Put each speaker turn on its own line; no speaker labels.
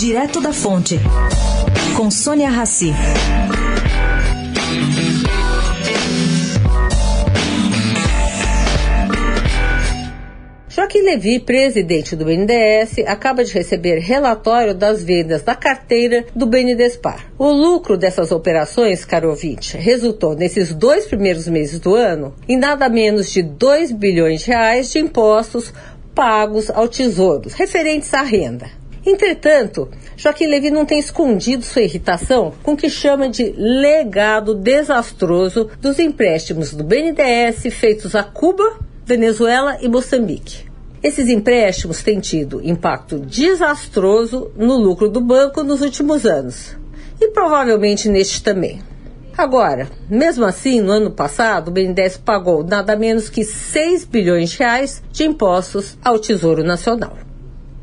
Direto da Fonte, com Sônia Rassi.
Joaquim Levi, presidente do BNDES, acaba de receber relatório das vendas da carteira do BNDESPAR. O lucro dessas operações, caro ouvinte, resultou nesses dois primeiros meses do ano em nada menos de 2 bilhões de reais de impostos pagos ao Tesouro, referentes à renda. Entretanto, Joaquim Levy não tem escondido sua irritação com o que chama de legado desastroso dos empréstimos do BNDES feitos a Cuba, Venezuela e Moçambique. Esses empréstimos têm tido impacto desastroso no lucro do banco nos últimos anos e provavelmente neste também. Agora, mesmo assim, no ano passado, o BNDES pagou nada menos que 6 bilhões de reais de impostos ao Tesouro Nacional.